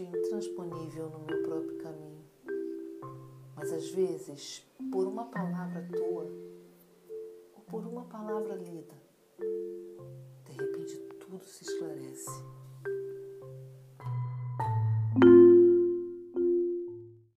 intransponível no meu próprio caminho. Mas às vezes, por uma palavra tua, ou por uma palavra lida, de repente tudo se esclarece.